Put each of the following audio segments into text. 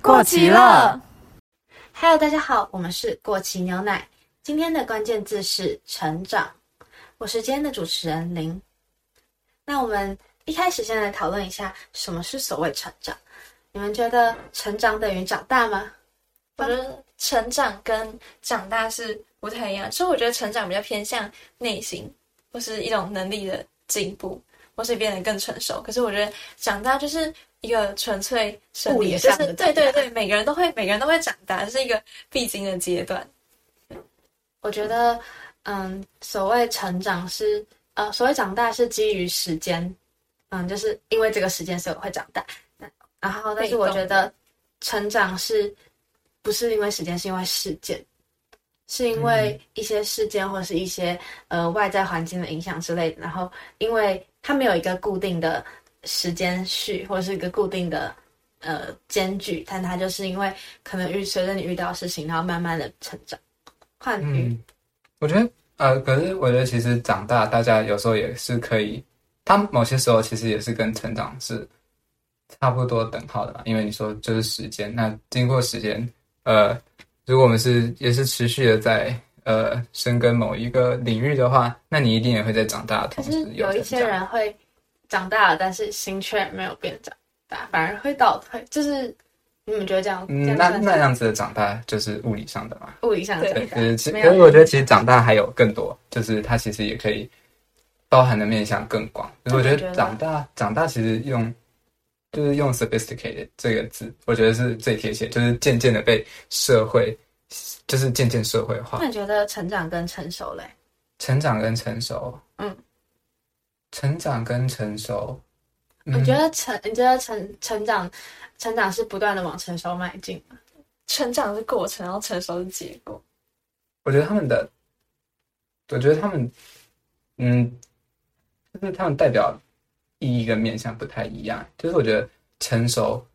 过期了。Hello，大家好，我们是过期牛奶。今天的关键字是成长，我是今天的主持人林。那我们一开始先来讨论一下什么是所谓成长。你们觉得成长等于长大吗？我觉得成长跟长大是不太一样，所以我觉得成长比较偏向内心，或是一种能力的进步，或是变得更成熟。可是我觉得长大就是一个纯粹生物理的，就理上的是对对对，每个人都会，每个人都会长大，这是一个必经的阶段。我觉得，嗯，所谓成长是，呃，所谓长大是基于时间，嗯，就是因为这个时间所以我会长大。那然后，但是我觉得成长是不是因为时间，是因为事件，是因为一些事件或是一些呃外在环境的影响之类的。然后，因为它没有一个固定的时间序，或者是一个固定的呃间距，但它就是因为可能遇随着你遇到的事情，然后慢慢的成长。换语，嗯，我觉得呃，可是我觉得其实长大，大家有时候也是可以，他某些时候其实也是跟成长是差不多等号的嘛。因为你说就是时间，那经过时间，呃，如果我们是也是持续的在呃深耕某一个领域的话，那你一定也会在长大的可是同时有一些人会长大了，但是心却没有变长大，反而会倒退。就是你们觉得这样？嗯，那那样子的长大就是物理上的嘛。物理上的对其实可是我觉得其实长大还有更多，就是它其实也可以包含的面向更广。就是我觉得长大长大其实用就是用 sophisticated 这个字，我觉得是最贴切，就是渐渐的被社会，就是渐渐社会化那，你觉得成长跟成熟嘞？成长跟成熟，嗯，成长跟成熟，我觉得成？你觉得成成长成长是不断的往成熟迈进吗？成长是过程，然后成熟是结果。我觉得他们的，我觉得他们，嗯，就是他们代表意义跟面向不太一样。就是我觉得成熟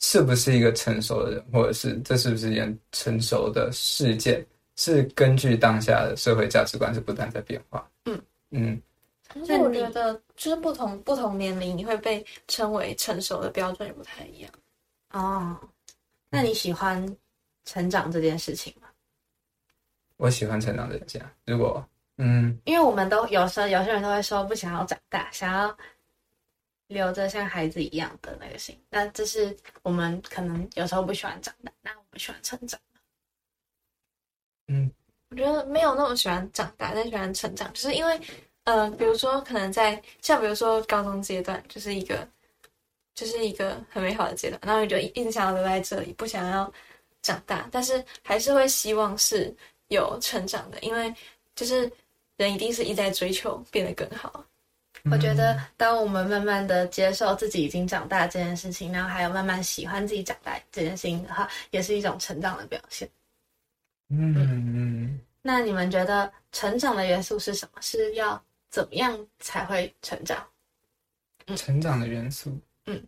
是不是一个成熟的人，或者是这是不是一件成熟的事件，是根据当下的社会价值观是不断在变化。嗯嗯，但是我觉得，就是不同不同年龄，你会被称为成熟的标准也不太一样。哦，那你喜欢成长这件事情吗？我喜欢成长的人家。如果嗯，因为我们都有时候有些人都会说不想要长大，想要留着像孩子一样的那个心。那这是我们可能有时候不喜欢长大，那我们喜欢成长。嗯我觉得没有那么喜欢长大，但喜欢成长，就是因为，呃，比如说可能在像比如说高中阶段，就是一个，就是一个很美好的阶段，然后你就一直想要留在这里，不想要长大，但是还是会希望是有成长的，因为就是人一定是一直在追求变得更好。我觉得，当我们慢慢的接受自己已经长大这件事情，然后还有慢慢喜欢自己长大这件事情的话，也是一种成长的表现。嗯嗯，那你们觉得成长的元素是什么？是要怎么样才会成长？成长的元素，嗯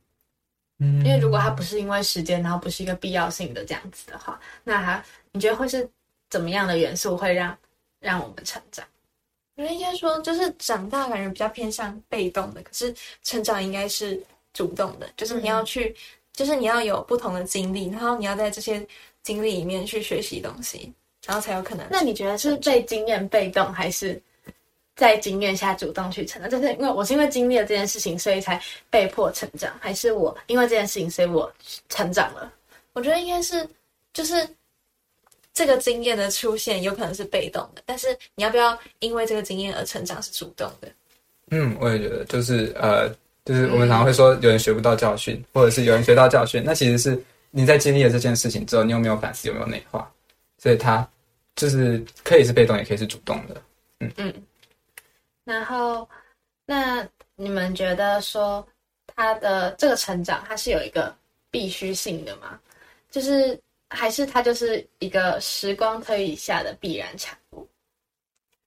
嗯，因为如果它不是因为时间，然后不是一个必要性的这样子的话，那它你觉得会是怎么样的元素会让让我们成长？我觉得应该说，就是长大感觉比较偏向被动的，可是成长应该是主动的，就是你要去，就是你要有不同的经历，然后你要在这些经历里面去学习东西，然后才有可能。那你觉得是被经验被动，还是在经验下主动去成长？就是因为我是因为经历了这件事情，所以才被迫成长，还是我因为这件事情，所以我成长了？我觉得应该是，就是这个经验的出现有可能是被动的，但是你要不要因为这个经验而成长是主动的。嗯，我也觉得，就是呃，就是我们常常会说有人学不到教训，或者是有人学到教训，那其实是你在经历了这件事情之后，你有没有反思，有没有内化，所以它就是可以是被动，也可以是主动的。然后，那你们觉得说他的这个成长，它是有一个必须性的吗？就是还是它就是一个时光推移下的必然产物？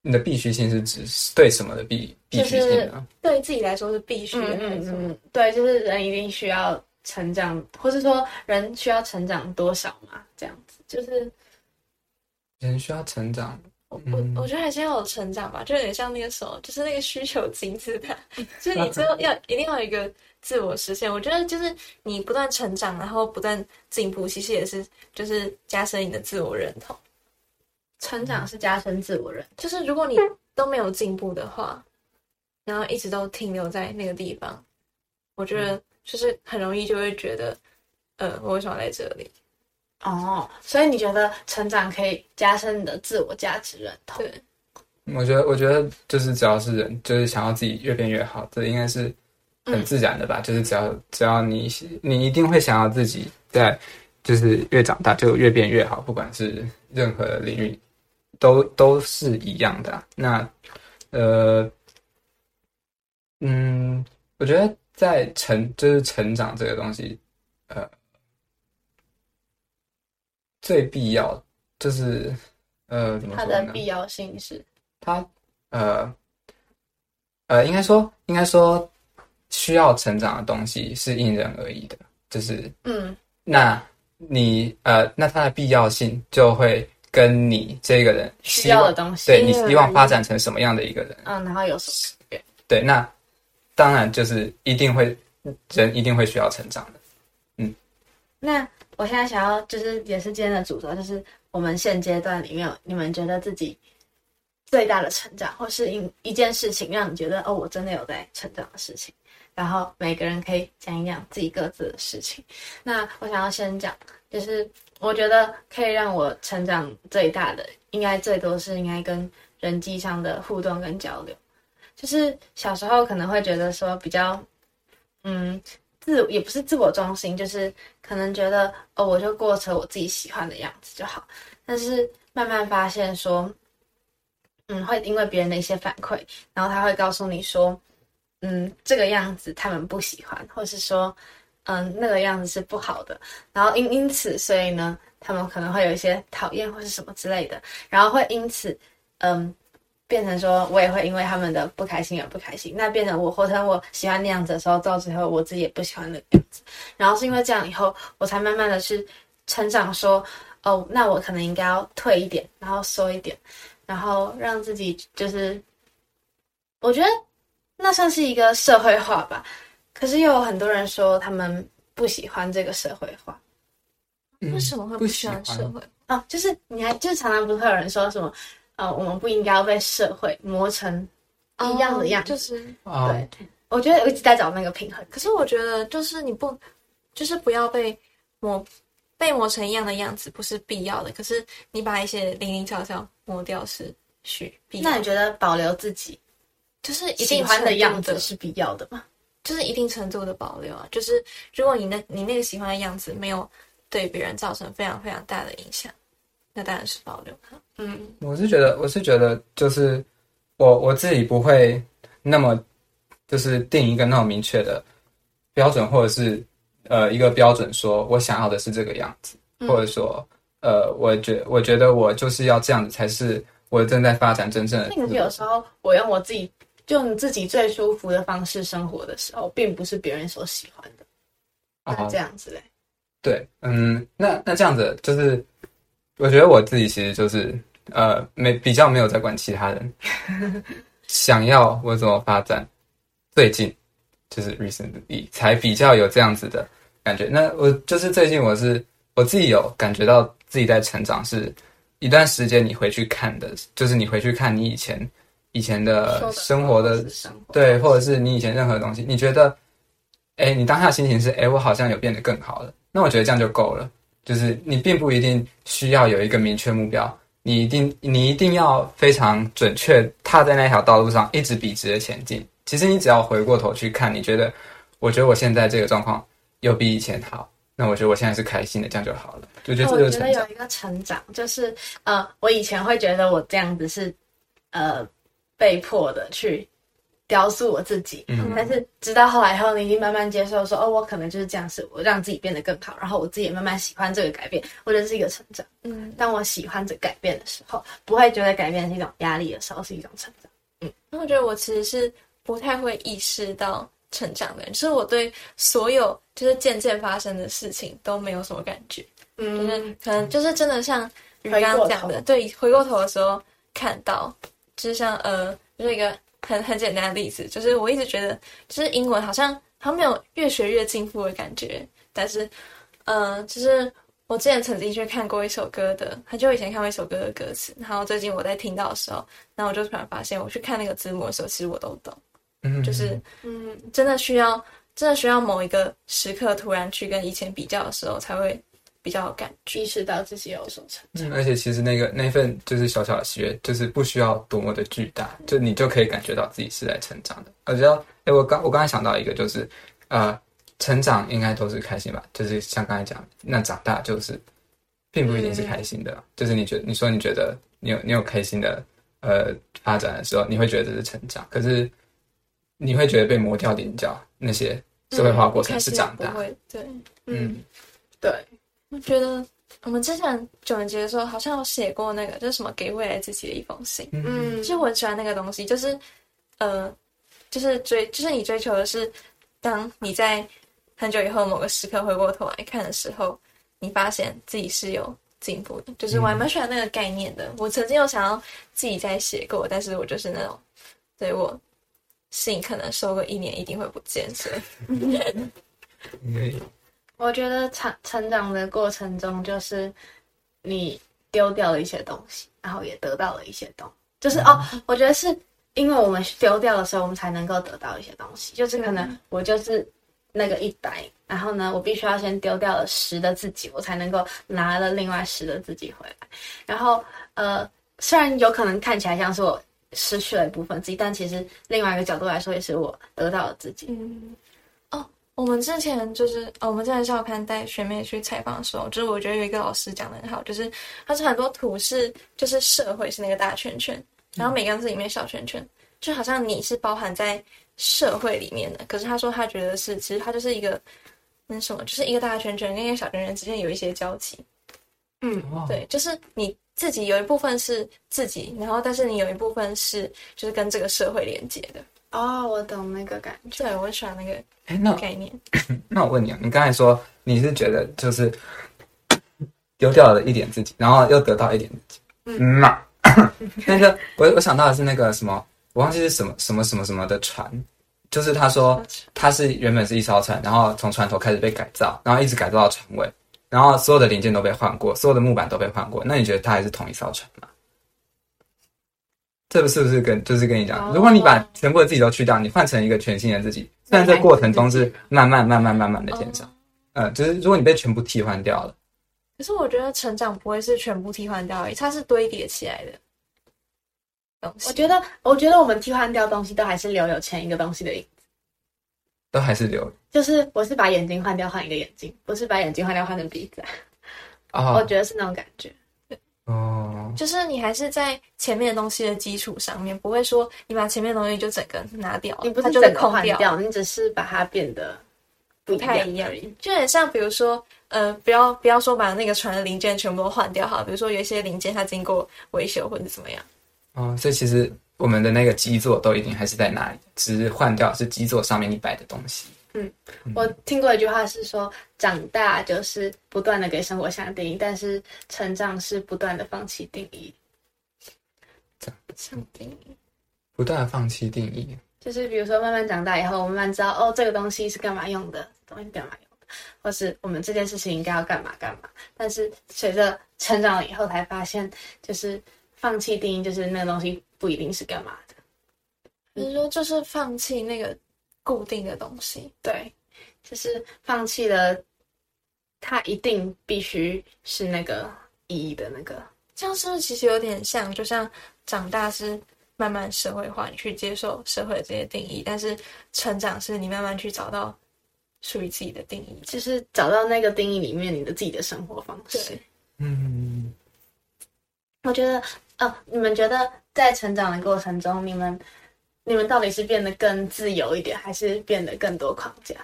你的必须性是指对什么的必必须性呢？对自己来说是必须的，嗯嗯嗯，对，就是人一定需要成长，或是说人需要成长多少嘛？这样子，就是人需要成长，我嗯我我觉得还是要有成长吧，就有点像那个什么，就是那个需求金字塔，就是你最后要一定要有一个自我实现。我觉得就是你不断成长，然后不断进步，其实也是就是加深你的自我认同。成长是加深自我认就是如果你都没有进步的话，然后一直都停留在那个地方，我觉得就是很容易就会觉得，呃，我为什么要在这里？哦，所以你觉得成长可以加深你的自我价值认同？对，我觉得，我觉得就是只要是人，就是想要自己越变越好，这应该是很自然的吧。就是只要只要你你一定会想要自己在，就是越长大就越变越好，不管是任何领域，都都是一样的啊、那呃，嗯，我觉得在成就是成长这个东西，呃，最必要就是呃怎么它？的必要性是它呃呃，应该说应该说需要成长的东西是因人而异的，就是嗯那你呃那它的必要性就会跟你这个人需要的东西。对你希望发展成什么样的一个人，嗯，然后有什么？对，那当然就是一定会人一定会需要成长的。嗯那我现在想要就是也是今天的主轴，就是我们现阶段里面，你们觉得自己最大的成长，或是一一件事情让你觉得哦，我真的有在成长的事情。然后每个人可以讲一讲自己各自的事情。那我想要先讲，就是我觉得可以让我成长最大的，应该最多是应该跟人际上的互动跟交流。就是小时候可能会觉得说比较，嗯，自也不是自我中心，就是可能觉得哦，我就过成我自己喜欢的样子就好。但是慢慢发现说，嗯，会因为别人的一些反馈，然后他会告诉你说，嗯，这个样子他们不喜欢，或是说，嗯，那个样子是不好的。然后因因此，所以呢，他们可能会有一些讨厌或是什么之类的，然后会因此，嗯。变成说，我也会因为他们的不开心而不开心。那变成我活成我喜欢那样子的时候，到最后我自己也不喜欢那个样子。然后是因为这样以后，我才慢慢的去成长，说，哦，那我可能应该要退一点，然后缩一点，然后让自己就是，我觉得那算是一个社会化吧。可是又有很多人说他们不喜欢这个社会化嗯为什么会不不喜喜欢欢社会？啊，就是你还就是常常不是会有人说什么，呃，我们不应该要被社会磨成一样的样子。哦就是 啊？对我觉得我一直在找那个平衡。可是我觉得，就是你不，就是不要被磨，被磨成一样的样子，不是必要的。可是你把一些零零巧巧磨掉是需必要的。那你觉得保留自己就是一喜定欢的样子是必要的吗？就是一定程度的保留啊。就是如果你那你那个喜欢的样子没有对别人造成非常非常大的影响，那当然是保留它。嗯，我是觉得，我是觉得，就是我我自己不会那么就是定一个那么明确的标准，或者是呃一个标准，说我想要的是这个样子，嗯。或者说呃，我觉我觉得我就是要这样子才是我正在发展真正的那可是有时候我用我自己就你自己最舒服的方式生活的时候，并不是别人所喜欢的。那啊这样子嘞，对，嗯，那那这样子就是，我觉得我自己其实就是呃，没比较没有在管其他人 想要我怎么发展，最近就是 recently 才比较有这样子的感觉。那我就是最近我是我自己有感觉到自己在成长，是一段时间你回去看的，就是你回去看你以前以前的生活的是生活对，或者是你以前任何东西，你觉得，哎，你当下心情是，哎，我好像有变得更好了，那我觉得这样就够了。就是你并不一定需要有一个明确目标，你一定你一定要非常准确踏在那条道路上，一直笔直的前进。其实你只要回过头去看，你觉得，我觉得我现在这个状况又比以前好，那我觉得我现在是开心的，这样就好了。我觉得这我。觉得有一个成长，就是呃，我以前会觉得我这样子是呃被迫的去雕塑我自己，嗯。但是直到后来以后，你已经慢慢接受说，哦，我可能就是这样，是我让自己变得更好，然后我自己也慢慢喜欢这个改变，我觉得是一个成长。嗯，当我喜欢这改变的时候，不会觉得改变是一种压力的时候，是一种成长。嗯。那我觉得我其实是不太会意识到成长的人，就是我对所有就是渐渐发生的事情都没有什么感觉，就是嗯，可能就是真的像你刚刚讲的，对，回过头的时候看到，就是像呃，就是一个很很简单的例子，就是我一直觉得，就是英文好像好像没有越学越进步的感觉，但是，呃，就是我之前曾经去看过一首歌的，很久以前看过一首歌的歌词，然后最近我在听到的时候，然后我就突然发现，我去看那个字幕的时候，其实我都懂，嗯，就是嗯，真的需要，真的需要某一个时刻突然去跟以前比较的时候，才会比较有感觉。意识到自己有所成长。嗯，而且其实那个那份就是小小的喜悦，就是不需要多么的巨大，就你就可以感觉到自己是在成长的。我觉得，哎，我刚我刚才想到一个，就是呃，成长应该都是开心吧？就是像刚才讲，那长大就是并不一定是开心的。就是你觉得你说你觉得你有你有开心的呃发展的时候，你会觉得这是成长，可是你会觉得被磨掉棱角那些社会化过程是长大。不会，对，嗯，对，我觉得我们之前九年级的时候好像有写过那个，就是什么给未来自己的一封信。嗯其实我很喜欢那个东西，就是呃，就是追，就是你追求的是，当你在很久以后某个时刻回过头来看的时候，你发现自己是有进步的。就是我还蛮喜欢那个概念的。我曾经有想要自己再写过，但是我就是那种，对我信可能收个一年一定会不见，所以嗯我觉得成成长的过程中，就是你丢掉了一些东西，然后也得到了一些东西。就是哦，我觉得是因为我们丢掉的时候，我们才能够得到一些东西。就是可能我就是那个一百，然后呢，我必须要先丢掉了十的自己，我才能够拿了另外十的自己回来。然后呃，虽然有可能看起来像是我失去了一部分自己，但其实另外一个角度来说，也是我得到了自己。嗯，哦，我们之前就是，哦，我们之前校刊带学妹去采访的时候，就是我觉得有一个老师讲的很好，就是他是很多图是就是社会是那个大圈圈，然后每个人是里面小圈圈，就好像你是包含在社会里面的，可是他说他觉得是，其实他就是一个那什么，就是一个大圈圈跟一个小圈圈之间有一些交集，嗯，对，就是你自己有一部分是自己，然后但是你有一部分是就是跟这个社会连接的，哦，我懂那个感觉。对我喜欢那个哎，那概念。那我问你啊，你刚才说你是觉得就是 丢掉了一点自己，然后又得到一点自己，嗯那 那个我我想到的是那个什么，我忘记是什么什么什么什么的船，就是他说他是原本是一艘船，然后从船头开始被改造，然后一直改造到船尾，然后所有的零件都被换过，所有的木板都被换过，那你觉得它还是同一艘船吗？这个是不是跟就是跟你讲，哦如果你把全部的自己都去掉，你换成一个全新的自己，虽然这过程中是慢慢慢慢慢慢的减少，呃，就是如果你被全部替换掉了，可是我觉得成长不会是全部替换掉而已，它是堆叠起来的东西。我觉得，我觉得我们替换掉东西都还是留有前一个东西的影子。都还是留就是我是把眼睛换掉换一个眼睛，不是把眼睛换掉换成鼻子。我哦觉得是那种感觉。哦，就是你还是在前面的东西的基础上面，不会说你把前面的东西就整个拿掉，你不它就是是整个换空掉，掉，你只是把它变得不不太一样而已。就很像比如说，呃，不要不要说把那个船的零件全部都换掉哈，比如说有一些零件它经过维修或者怎么样。哦，所以其实我们的那个基座都一定还是在那里，只是换掉是基座上面你摆的东西。我听过一句话是说，长大就是不断的给生活下定义，但是成长是不断的放弃定义。像定义不断的放弃定义，就是比如说慢慢长大以后，我们慢慢知道哦，这个东西是干嘛用的，东西干嘛用的，或是我们这件事情应该要干嘛干嘛。但是随着成长了以后，才发现就是放弃定义，就是那个东西不一定是干嘛的。就是说，就是放弃那个固定的东西。对，就是放弃了，它一定必须是那个意义的那个。这样是不是其实有点像，就像长大是慢慢社会化，你去接受社会的这些定义，但是成长是你慢慢去找到属于自己的定义。就是找到那个定义里面你的自己的生活方式对。嗯，我觉得，呃，你们觉得在成长的过程中，你们你们到底是变得更自由一点，还是变得更多框架？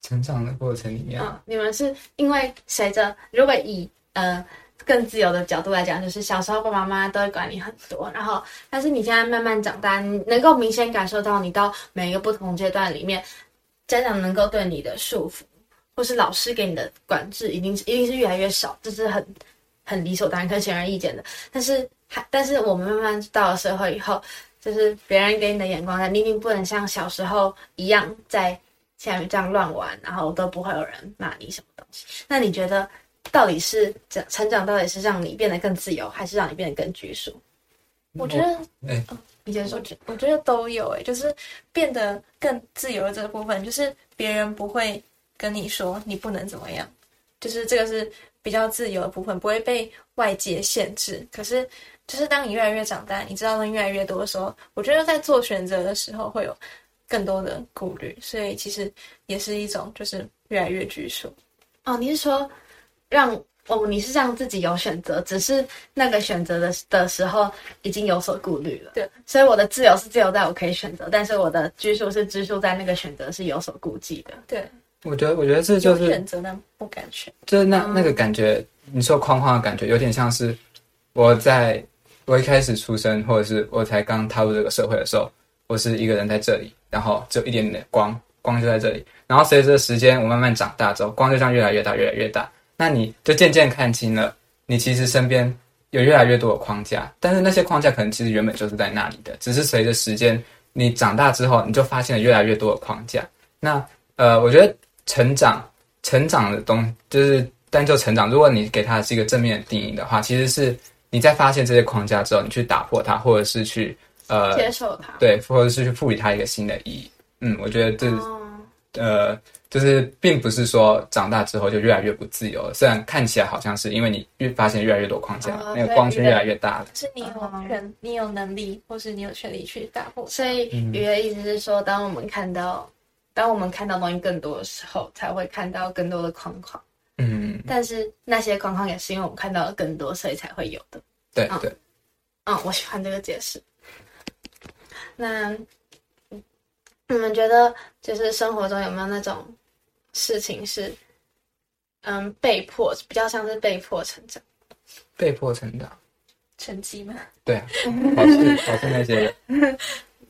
成长的过程里面，嗯，你们是因为随着如果以呃更自由的角度来讲，就是小时候爸爸妈妈都会管你很多，然后但是你现在慢慢长大，你能够明显感受到你到每一个不同阶段里面，家长能够对你的束缚，或是老师给你的管制，一定是一定是越来越少，这是很很理所当然、很显而易见的。但是还，但是我们慢慢到了社会以后，就是别人给你的眼光，你一定不能像小时候一样在下面这样乱玩，然后都不会有人骂你什么东西。那你觉得，到底是成成长，到底是让你变得更自由，还是让你变得更拘束？我觉得，哎，你先说我。觉我觉得都有诶，就是变得更自由的这个部分，就是别人不会跟你说你不能怎么样，就是这个是比较自由的部分，不会被外界限制。可是，就是当你越来越长大，你知道的越来越多的时候，我觉得在做选择的时候会有更多的顾虑，所以其实也是一种就是越来越拘束。哦，你是说让哦，你是让自己有选择，只是那个选择的的时候已经有所顾虑了。对，所以我的自由是自由在我可以选择，但是我的拘束是拘束在那个选择是有所顾忌的。对，我觉得，我觉得这就是选择但不敢选。就是那那个感觉，你说框框的感觉，有点像是我在我一开始出生，或者是我才刚踏入这个社会的时候，我是一个人在这里，然后只有一点点光，光就在这里。然后随着时间，我慢慢长大之后，光就这样越来越大，越来越大。那你就渐渐看清了，你其实身边有越来越多的框架，但是那些框架可能其实原本就是在那里的，只是随着时间你长大之后，你就发现了越来越多的框架。那呃，我觉得成长成长的东就是单就成长，如果你给它是一个正面的定义的话，其实是你在发现这些框架之后，你去打破它，或者是去呃接受它。对，或者是去赋予它一个新的意义。嗯，我觉得这哦，呃，就是并不是说长大之后就越来越不自由了，虽然看起来好像是因为你越发现越来越多框架，哦那个光圈越来越大了。是你有哦权，你有能力，或是你有权利去打破。所以嗯鱼的意思是说，当我们看到，当我们看到东西更多的时候，才会看到更多的框框。嗯，但是那些框框也是因为我们看到了更多，所以才会有的。嗯对对，嗯，我喜欢这个解释。那嗯你们觉得，就是生活中有没有那种事情是，嗯，被迫比较像是被迫成长？被迫成长。成绩吗？对啊，保持保持那些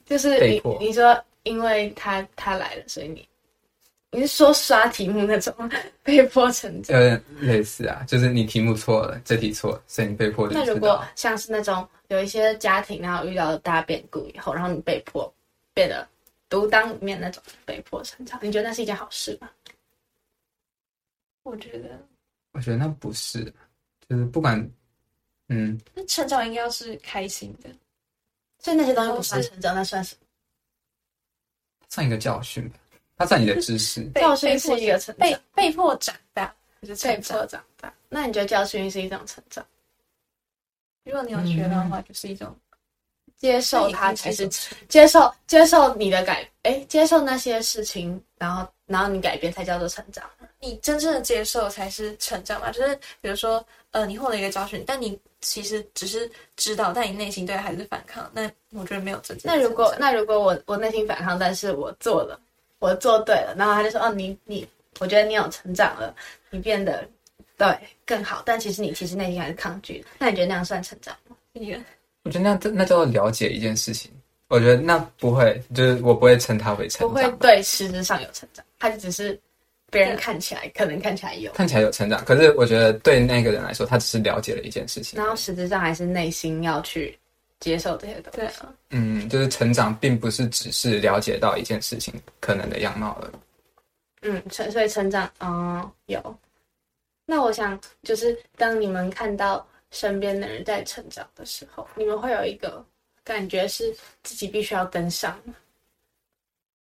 就是你你说，因为他他来了，所以你你是说刷题目那种 被迫成长？呃类似啊，就是你题目错了，这题错了，所以你被迫那如果。像是那种有一些家庭，然后遇到了大变故以后，然后你被迫变得独当一面那种被迫成长，你觉得那是一件好事吗？我觉得我觉得那不是，就是不管，嗯，那成长应该要是开心的。所以那些东西不算成长，那算什么算一个教训吧，它算你的知识。教训是一个成长被被迫长大，就是被成长迫。长大。那你觉得教训是一种成长？如果你有学到的话，就是一种接受它，那也可以其实接受接受你的改，哎，接受那些事情，然后然后你改变才叫做成长。你真正的接受才是成长嘛。就是比如说，呃，你获得一个教训，但你其实只是知道，但你内心对它还是反抗。那我觉得没有真正的那如果那如果我我内心反抗，但是我做了，我做对了，然后他就说哦，你你，我觉得你有成长了，你变得对更好，但其实你其实内心还是抗拒的。那你觉得那样算成长吗？我觉得那那叫做了解一件事情。我觉得那不会，就是我不会称它为成长不会长，对实质上有成长，他就只是别人看起来可能看起来有，看起来有成长，可是我觉得对那个人来说，他只是了解了一件事情。然后实质上还是内心要去接受这些东西。对啊，嗯，就是成长并不是只是了解到一件事情可能的样貌而已。嗯，成所以成长，嗯，有。那我想，就是当你们看到身边的人在成长的时候，你们会有一个感觉是自己必须要跟上吗？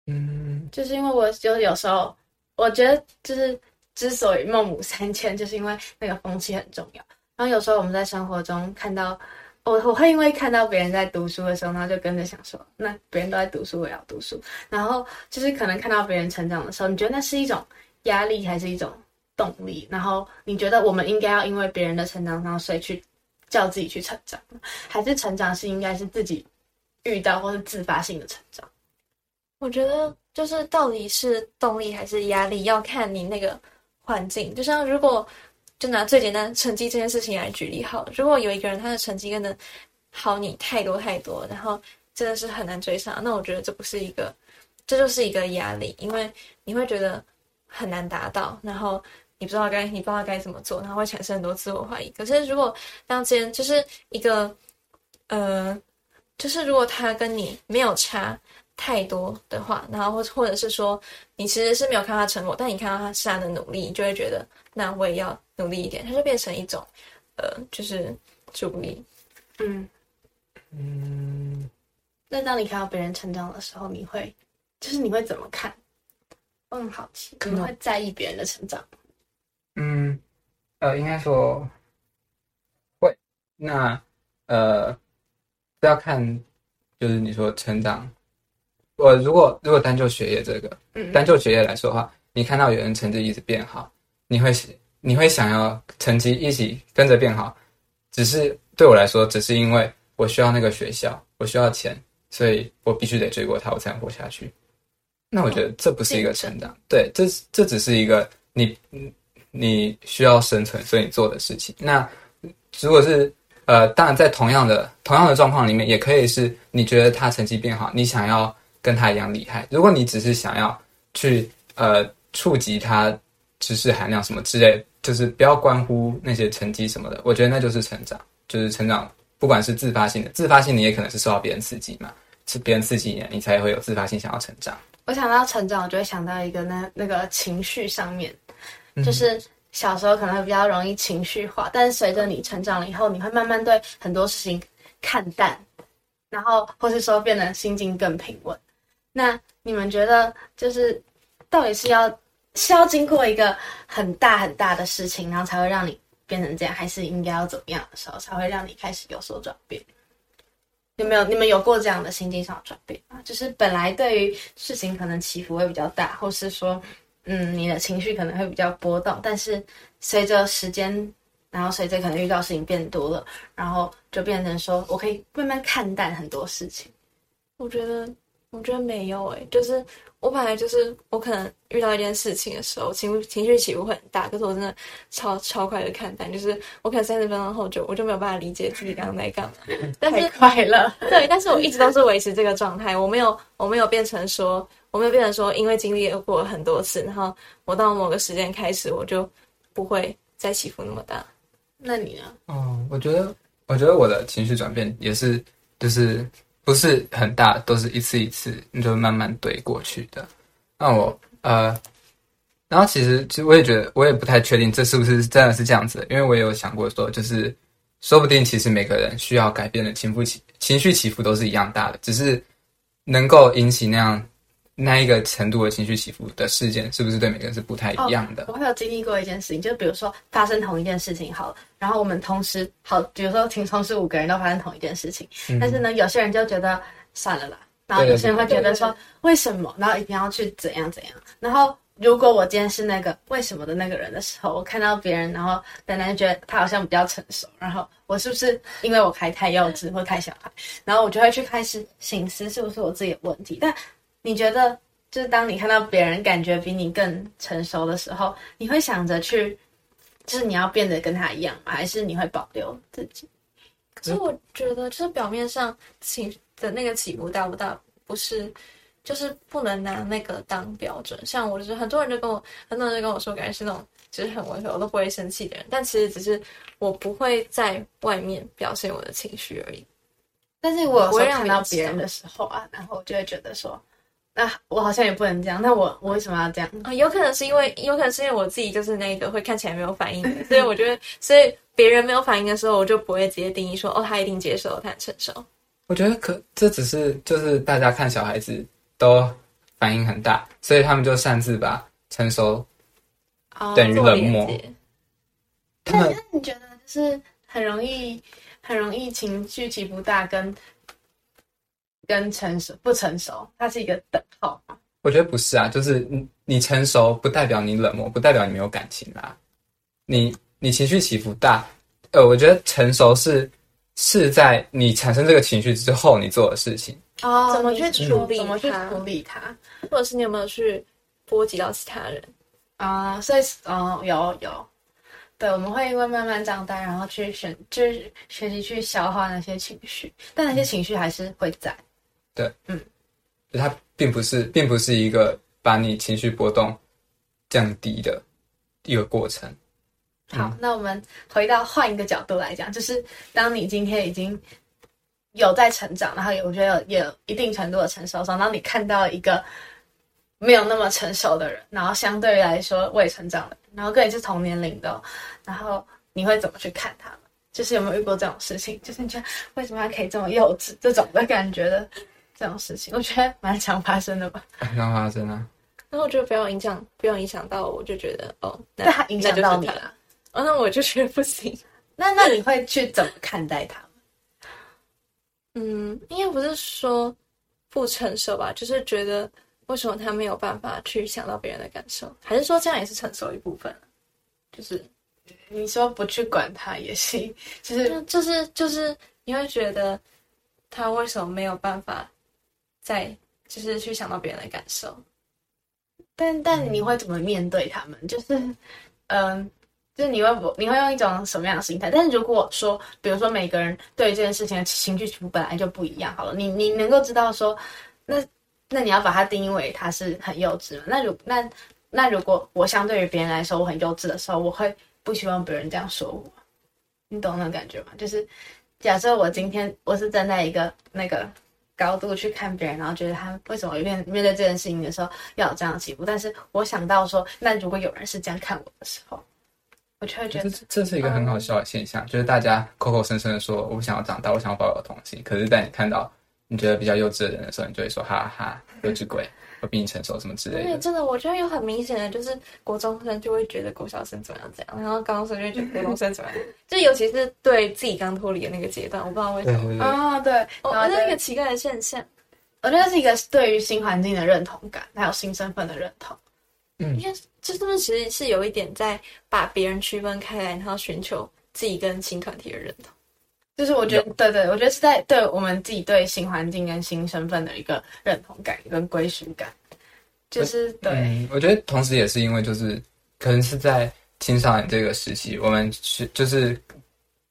嗯，就是因为我就有时候，我觉得就是之所以孟母三迁，就是因为那个风气很重要。然后有时候我们在生活中看到，我我会因为看到别人在读书的时候，然后就跟着想说，那别人都在读书，我也要读书。然后就是可能看到别人成长的时候，你觉得那是一种压力还是一种动力？然后你觉得我们应该要因为别人的成长，然后所以去叫自己去成长，还是成长是应该是自己遇到或是自发性的成长？我觉得就是到底是动力还是压力，要看你那个环境。就像如果就拿最简单成绩这件事情来举例好，如果有一个人他的成绩跟的好你太多太多，然后真的是很难追上，那我觉得这不是一个，这就是一个压力，因为你会觉得很难达到，然后你不知道该你不知道该怎么做，然后会产生很多自我怀疑。可是如果当今天就是一个呃，就是如果他跟你没有差太多的话，然后或或者是说你其实是没有看到他成果，但你看到他是他的努力，你就会觉得那我也要努力一点，它就变成一种呃，就是助力。嗯，嗯，那当你看到别人成长的时候，你会就是你会怎么看？我很好奇，可能会在意别人的成长？嗯，呃，应该说会。那呃，不要看，就是你说成长。我如果如果单就学业这个，嗯单就学业来说的话，你看到有人成绩一直变好，你会你会想要成绩一起跟着变好，只是对我来说，只是因为我需要那个学校，我需要钱，所以我必须得追过他，我才能活下去。那我觉得这不是一个成长，对，这这只是一个你你需要生存，所以你做的事情。那如果是呃，当然在同样的同样的状况里面，也可以是你觉得他成绩变好，你想要跟他一样厉害。如果你只是想要去呃触及他知识含量什么之类，就是不要关乎那些成绩什么的，我觉得那就是成长，就是成长，不管是自发性的，自发性你也可能是受到别人刺激嘛，是别人刺激你，你才会有自发性想要成长。我想到成长，我就会想到一个那那个情绪上面，就是小时候可能会比较容易情绪化，但是随着你成长了以后，你会慢慢对很多事情看淡，然后或是说变得心境更平稳。那你们觉得，就是到底是要是要经过一个很大很大的事情，然后才会让你变成这样，还是应该要怎么样的时候才会让你开始有所转变？有没有你们有过这样的心境上的转变吗？就是本来对于事情可能起伏会比较大，或是说，嗯，你的情绪可能会比较波动，但是随着时间，然后随着可能遇到事情变多了，然后就变成说我可以慢慢看淡很多事情。我觉得，我觉得没有诶、就是我本来就是我可能遇到一件事情的时候，情情绪起伏会很大，可是我真的超超快的看淡，就是我可能三十分钟后就我就没有办法理解自己刚刚在干嘛，但是太快乐，对，但是我一直都是维持这个状态，我没有我没有变成说我没有变成说因为经历过很多次，然后我到某个时间开始我就不会再起伏那么大。那你呢？哦，我觉得，我觉得我的情绪转变也是，就是不是很大，都是一次一次，你就慢慢堆过去的。那我呃，然后其实其实我也觉得，我也不太确定这是不是真的是这样子，因为我也有想过说，就是说不定其实每个人需要改变的情绪起情绪起伏都是一样大的，只是能够引起那样那一个程度的情绪起伏的事件，是不是对每个人是不太一样的？我会有经历过一件事情，就比如说发生同一件事情好了，然后我们同时好，比如说同同时五个人都发生同一件事情，嗯但是呢，有些人就觉得算了啦，然后有些人会觉得说为什么，然后一定要去怎样怎样，然后。如果我今天是那个为什么的那个人的时候，我看到别人，然后单单觉得他好像比较成熟，然后我是不是因为我还太幼稚或太小孩，然后我就会去开始醒思是不是我自己的问题。但你觉得，就是当你看到别人感觉比你更成熟的时候，你会想着去，就是你要变得跟他一样？还是你会保留自己？可是我觉得，就是表面上起的那个起伏大不大，不是，就是不能拿那个当标准。像我就是很多人就跟我，很多人就跟我说，感觉是那种就是很温和，我都不会生气的人。但其实只是我不会在外面表现我的情绪而已。但是我有时候不会看到别人的时候啊，然后我就会觉得说，那、我好像也不能这样，那我我为什么要这样？啊、有可能是因为，有可能是因为我自己就是那个会看起来没有反应的，所以我觉得，所以别人没有反应的时候，我就不会直接定义说，哦，他一定接受，他很成熟。我觉得可这只是就是大家看小孩子都反应很大，所以他们就擅自把成熟哦等于冷漠。接他们你觉得就是很容易很容易情绪起伏大跟跟成熟不成熟，它是一个等号吗？我觉得不是啊，就是你你成熟不代表你冷漠，不代表你没有感情啦。你你情绪起伏大，呃，我觉得成熟是是在你产生这个情绪之后你做的事情。哦怎么去处理怎么去处理它？或者是你有没有去波及到其他人？啊、所以哦，有有，对，我们会因为慢慢长大，然后去选，就是学习去消化那些情绪，但那些情绪还是会在。它并不是并不是一个把你情绪波动降低的一个过程。好，那我们回到换一个角度来讲，就是当你今天已经有在成长，然后有我觉得有有一定程度的成熟的时候，当你看到一个没有那么成熟的人，然后相对于来说未成长的，然后跟你是同年龄的哦，然后你会怎么去看他们？就是有没有遇过这种事情？就是你觉得为什么他可以这么幼稚？这种的感觉的这种事情，我觉得蛮常发生的吧。很常发生啊。然后我觉得不要影响，不要影响到我，我就觉得哦，那他影响到你了，哦，那我就觉得不行。那那你会去怎么看待他？嗯，应该不是说不成熟吧，就是觉得为什么他没有办法去想到别人的感受，还是说这样也是成熟一部分？就是你说不去管他也行，就是就就是就是你会觉得他为什么没有办法在就是去想到别人的感受？但但你会怎么面对他们？就是，嗯，就是你会不你会用一种什么样的心态？但是如果说，比如说每个人对这件事情的情绪起伏本来就不一样，好了，你你能够知道说，那那你要把它定义为他是很幼稚嘛？那如那那如果我相对于别人来说我很幼稚的时候，我会不希望别人这样说我，你懂那种感觉吗？就是假设我今天我是站在一个那个。高度去看别人，然后觉得他为什么面面对这件事情的时候要有这样的起伏，但是我想到说，那如果有人是这样看我的时候，我就会觉得，这是一个很好笑的现象，就是大家口口声声的说我不想要长大，我想要保有童心，可是在你看到你觉得比较幼稚的人的时候，你就会说哈哈，幼稚鬼，我比你成熟什么之类的。因为真的，我觉得有很明显的，就是国中生就会觉得国小生怎么样怎样，然后高中生就会觉得国中生怎么样，就尤其是对自己刚脱离的那个阶段，我不知道为什么，对对对，啊、对，我觉得一个奇怪的现象。我觉得是一个对于新环境的认同感，还有新身份的认同。嗯应该是这是不是其实是有一点在把别人区分开来，然后寻求自己跟新团体的认同。就是我觉得，对对，我觉得是在对我们自己对新环境跟新身份的一个认同感跟归属感，就是对，嗯，我觉得同时也是因为就是可能是在青少年这个时期，我们是就是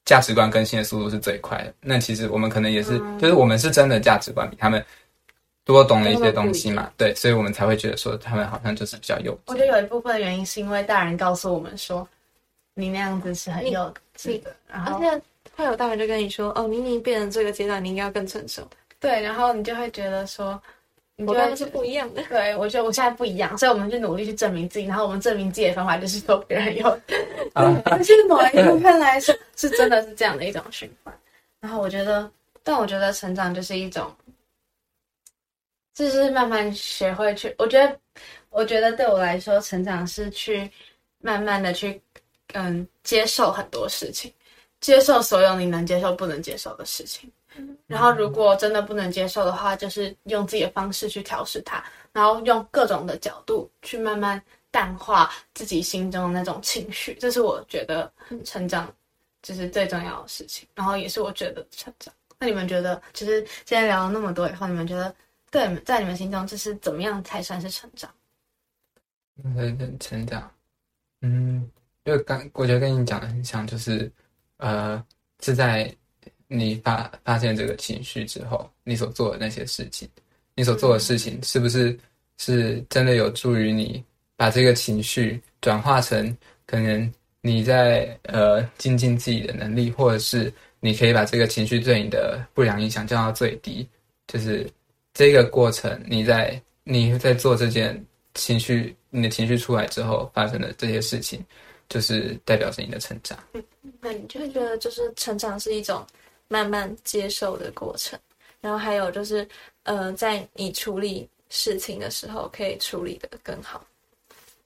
价值观更新的速度是最快的。那其实我们可能也是，嗯就是我们是真的价值观比他们多懂了一些东西嘛，对，所以我们才会觉得说他们好像就是比较幼稚。我觉得有一部分原因是因为大人告诉我们说，你那样子是很幼稚的，然后而且会有大人就跟你说：“哦，你已经变成这个阶段，你应该要更成熟。对，然后你就会觉得说，你就会我跟他们是不一样的。对，我觉得我现在不一样，所以我们就努力去证明自己。然后我们证明自己的方法就是说别人有，啊 但是某一部分来说是真的是这样的一种循环。然后我觉得，但我觉得成长就是一种，就是慢慢学会去。我觉得，我觉得对我来说，成长是去慢慢的去，嗯，接受很多事情，接受所有你能接受、不能接受的事情。然后，如果真的不能接受的话，就是用自己的方式去调试它，然后用各种的角度去慢慢淡化自己心中的那种情绪。这是我觉得成长就是最重要的事情，然后也是我觉得成长。那你们觉得，就是今天聊了那么多以后，你们觉得对你们在你们心中，这是怎么样才算是成长？人人成长，嗯，因为刚我觉得跟你讲的很像，就是呃，是在你发发现这个情绪之后，你所做的那些事情，你所做的事情是不是是真的有助于你把这个情绪转化成可能你在呃精进自己的能力，或者是你可以把这个情绪对你的不良影响降到最低，就是这个过程，你在你在做这件情绪，你的情绪出来之后发生的这些事情，就是代表着你的成长。那你就会觉得，就是成长是一种慢慢接受的过程。然后还有就是，呃，在你处理事情的时候，可以处理的更好。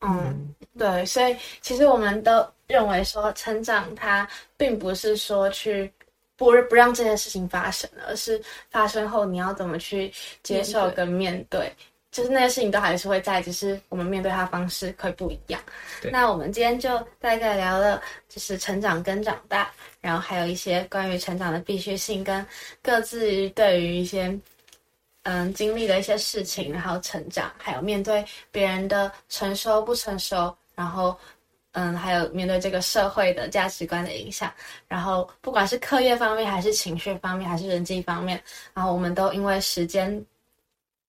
嗯，对，所以其实我们都认为说，成长它并不是说去不不让这件事情发生，而是发生后你要怎么去接受面对跟面对。就是那些事情都还是会在，只是我们面对它的方式会不一样。那我们今天就大概聊了，就是成长跟长大，然后还有一些关于成长的必须性，跟各自对于一些嗯经历的一些事情，然后成长，还有面对别人的成熟不成熟，然后嗯，还有面对这个社会的价值观的影响，然后不管是课业方面，还是情绪方面，还是人际方面，然后我们都因为时间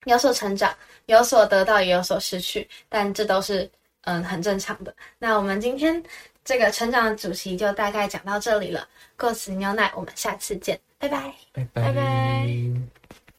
有所成长，有所得到，也有所失去，但这都是嗯很正常的。那我们今天这个成长的主题就大概讲到这里了。过此牛奶，我们下次见，拜拜。拜拜拜